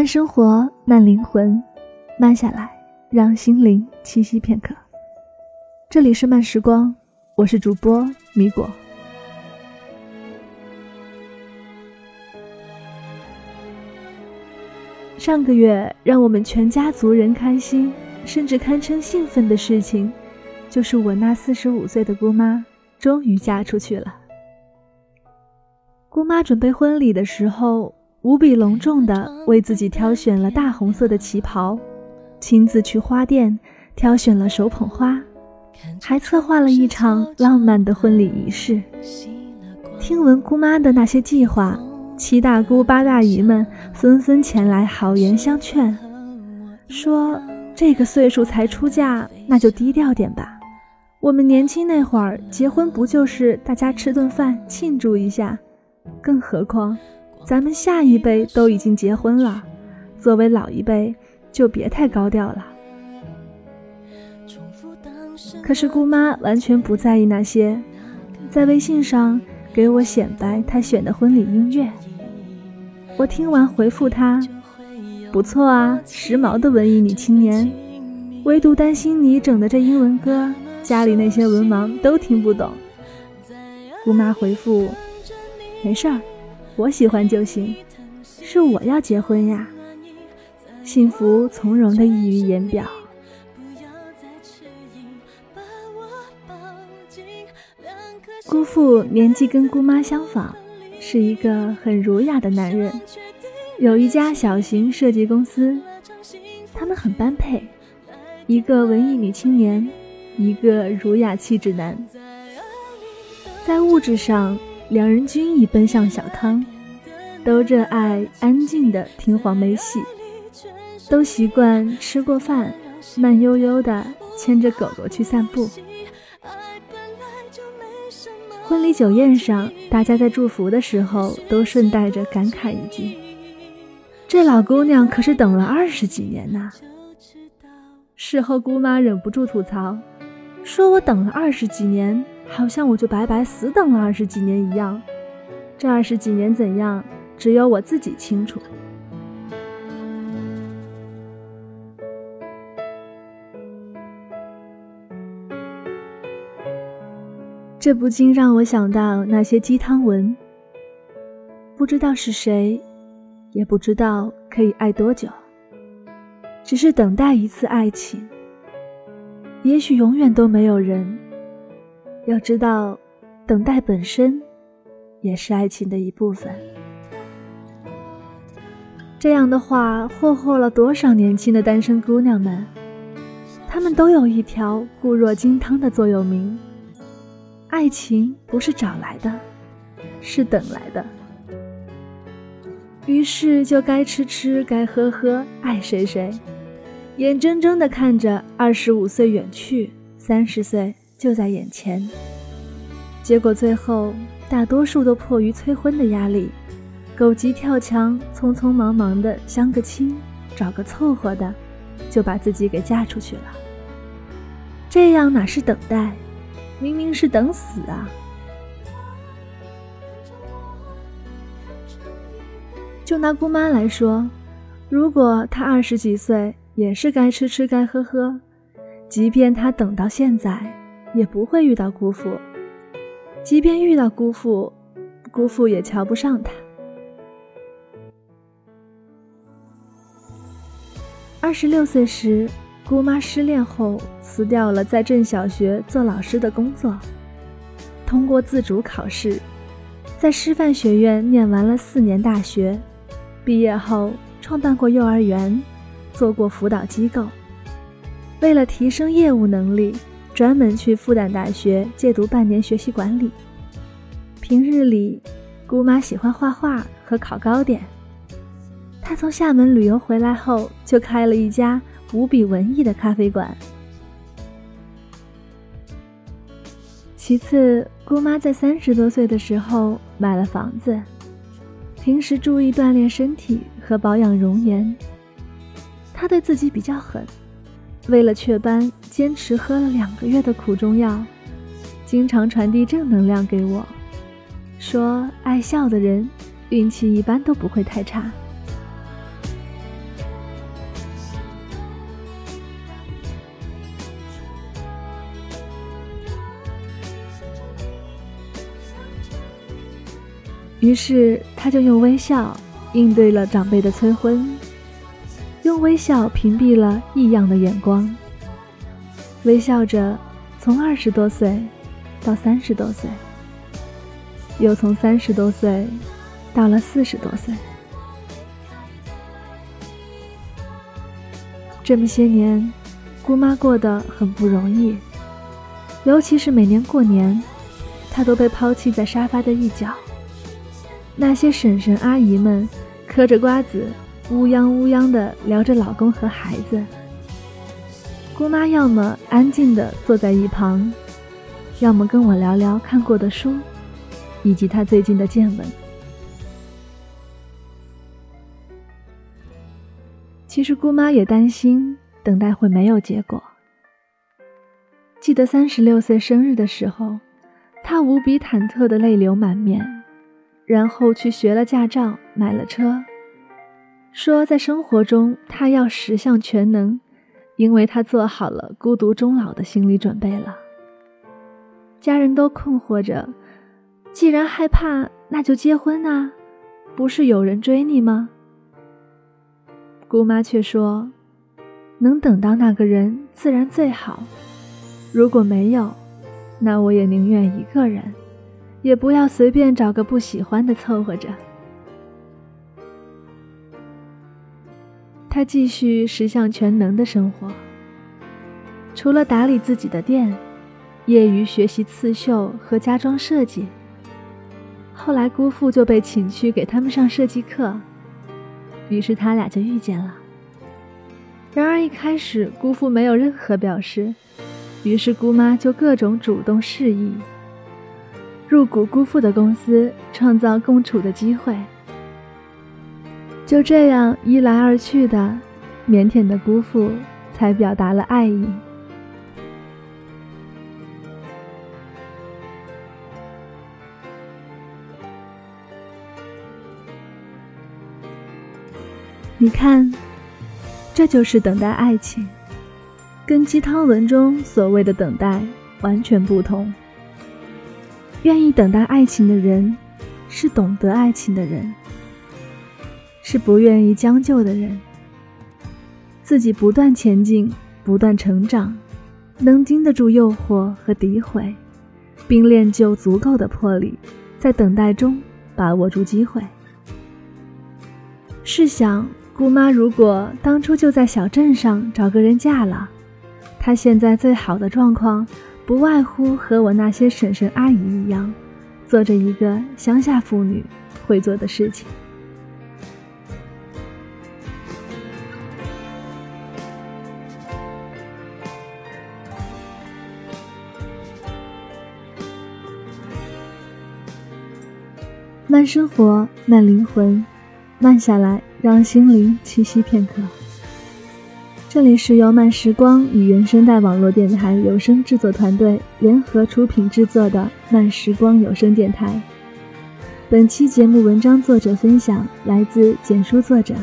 慢生活，慢灵魂，慢下来，让心灵栖息片刻。这里是慢时光，我是主播米果。上个月让我们全家族人开心，甚至堪称兴奋的事情，就是我那四十五岁的姑妈终于嫁出去了。姑妈准备婚礼的时候。无比隆重地为自己挑选了大红色的旗袍，亲自去花店挑选了手捧花，还策划了一场浪漫的婚礼仪式。听闻姑妈的那些计划，七大姑八大姨们纷纷前来好言相劝，说这个岁数才出嫁，那就低调点吧。我们年轻那会儿结婚不就是大家吃顿饭庆祝一下？更何况。咱们下一辈都已经结婚了，作为老一辈就别太高调了。可是姑妈完全不在意那些，在微信上给我显摆她选的婚礼音乐。我听完回复她：“不错啊，时髦的文艺女青年。”唯独担心你整的这英文歌，家里那些文盲都听不懂。姑妈回复：“没事儿。”我喜欢就行，是我要结婚呀！幸福从容的溢于言表。姑父年纪跟姑妈相仿，是一个很儒雅的男人，有一家小型设计公司，他们很般配，一个文艺女青年，一个儒雅气质男，在物质上。两人均已奔向小康，都热爱安静的听黄梅戏，都习惯吃过饭慢悠悠的牵着狗狗去散步。婚礼酒宴上，大家在祝福的时候都顺带着感慨一句：“这老姑娘可是等了二十几年呐。”事后姑妈忍不住吐槽，说我等了二十几年。好像我就白白死等了二十几年一样，这二十几年怎样，只有我自己清楚。这不禁让我想到那些鸡汤文，不知道是谁，也不知道可以爱多久，只是等待一次爱情，也许永远都没有人。要知道，等待本身也是爱情的一部分。这样的话，霍霍了多少年轻的单身姑娘们？她们都有一条固若金汤的座右铭：爱情不是找来的，是等来的。于是就该吃吃，该喝喝，爱谁谁，眼睁睁地看着二十五岁远去，三十岁。就在眼前，结果最后大多数都迫于催婚的压力，狗急跳墙，匆匆忙忙的相个亲，找个凑合的，就把自己给嫁出去了。这样哪是等待，明明是等死啊！就拿姑妈来说，如果她二十几岁，也是该吃吃该喝喝，即便她等到现在。也不会遇到姑父，即便遇到姑父，姑父也瞧不上他。二十六岁时，姑妈失恋后辞掉了在镇小学做老师的工作，通过自主考试，在师范学院念完了四年大学，毕业后创办过幼儿园，做过辅导机构，为了提升业务能力。专门去复旦大学借读半年学习管理。平日里，姑妈喜欢画画和烤糕点。她从厦门旅游回来后，就开了一家无比文艺的咖啡馆。其次，姑妈在三十多岁的时候买了房子，平时注意锻炼身体和保养容颜。她对自己比较狠。为了雀斑，坚持喝了两个月的苦中药，经常传递正能量给我，说爱笑的人运气一般都不会太差。于是他就用微笑应对了长辈的催婚。用微笑屏蔽了异样的眼光，微笑着从二十多岁到三十多岁，又从三十多岁到了四十多岁。这么些年，姑妈过得很不容易，尤其是每年过年，她都被抛弃在沙发的一角。那些婶婶阿姨们嗑着瓜子，乌泱乌泱的聊着老公和孩子。姑妈要么安静的坐在一旁，要么跟我聊聊看过的书，以及她最近的见闻。其实姑妈也担心等待会没有结果。记得三十六岁生日的时候，她无比忐忑的泪流满面，然后去学了驾照，买了车，说在生活中她要十项全能，因为她做好了孤独终老的心理准备了。家人都困惑着，既然害怕，那就结婚啊，不是有人追你吗？姑妈却说：“能等到那个人自然最好，如果没有，那我也宁愿一个人，也不要随便找个不喜欢的凑合着。”他继续十项全能的生活，除了打理自己的店，业余学习刺绣和家装设计。后来姑父就被请去给他们上设计课。于是他俩就遇见了。然而一开始姑父没有任何表示，于是姑妈就各种主动示意，入股姑父的公司，创造共处的机会。就这样一来二去的，腼腆的姑父才表达了爱意。你看，这就是等待爱情，跟鸡汤文中所谓的等待完全不同。愿意等待爱情的人，是懂得爱情的人，是不愿意将就的人。自己不断前进，不断成长，能经得住诱惑和诋毁，并练就足够的魄力，在等待中把握住机会。试想。姑妈如果当初就在小镇上找个人嫁了，她现在最好的状况，不外乎和我那些婶婶阿姨一样，做着一个乡下妇女会做的事情。慢生活，慢灵魂，慢下来。让心灵栖息片刻。这里是由慢时光与原声带网络电台有声制作团队联合出品制作的慢时光有声电台。本期节目文章作者分享来自简书作者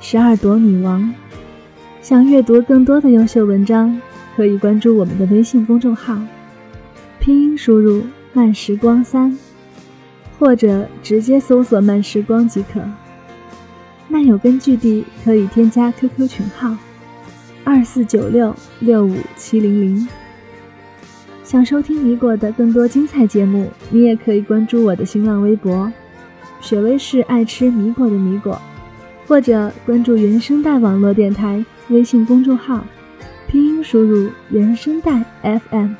十二朵女王。想阅读更多的优秀文章，可以关注我们的微信公众号，拼音输入“慢时光三”，或者直接搜索“慢时光”即可。漫友根据地可以添加 QQ 群号二四九六六五七零零。想收听米果的更多精彩节目，你也可以关注我的新浪微博“雪薇是爱吃米果的米果”，或者关注原声带网络电台微信公众号，拼音输入“原声带 FM”，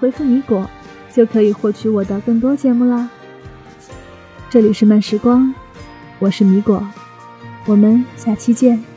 回复“米果”就可以获取我的更多节目啦。这里是慢时光，我是米果。我们下期见。